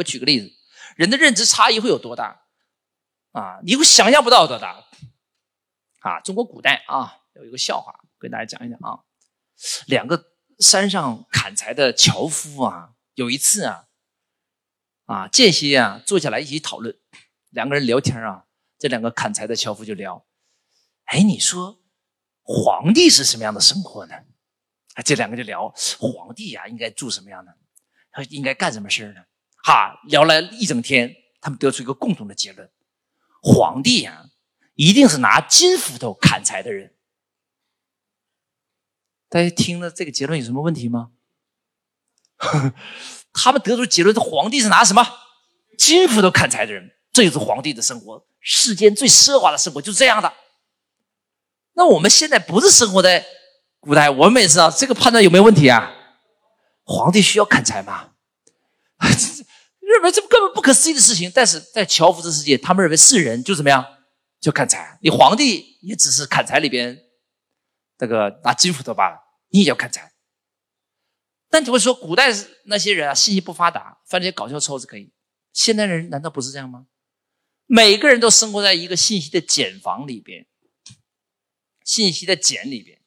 我举个例子，人的认知差异会有多大？啊，你会想象不到多大。啊，中国古代啊，有一个笑话，跟大家讲一讲啊。两个山上砍柴的樵夫啊，有一次啊，啊间歇啊，坐下来一起讨论，两个人聊天啊，这两个砍柴的樵夫就聊，哎，你说皇帝是什么样的生活呢？啊，这两个就聊皇帝呀，应该住什么样的？他应该干什么事呢？哈，聊了一整天，他们得出一个共同的结论：皇帝呀，一定是拿金斧头砍柴的人。大家听了这个结论有什么问题吗？他们得出结论：这皇帝是拿什么金斧头砍柴的人，这就是皇帝的生活，世间最奢华的生活就是这样的。那我们现在不是生活在古代，我们也知道这个判断有没有问题啊？皇帝需要砍柴吗？认为这根本不可思议的事情，但是在樵夫的世界，他们认为是人就怎么样，就砍柴。你皇帝也只是砍柴里边。这个拿金斧头罢了，你也要砍柴。但你会说，古代那些人啊，信息不发达，犯这些搞笑错误是可以。现代人难道不是这样吗？每个人都生活在一个信息的茧房里边，信息的茧里边，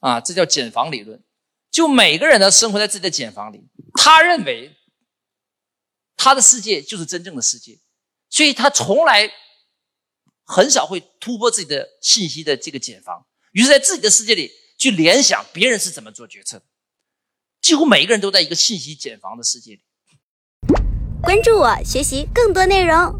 啊，这叫茧房理论。就每个人都生活在自己的茧房里，他认为他的世界就是真正的世界，所以他从来很少会突破自己的信息的这个茧房。于是，在自己的世界里去联想别人是怎么做决策的，几乎每一个人都在一个信息茧房的世界里。关注我，学习更多内容。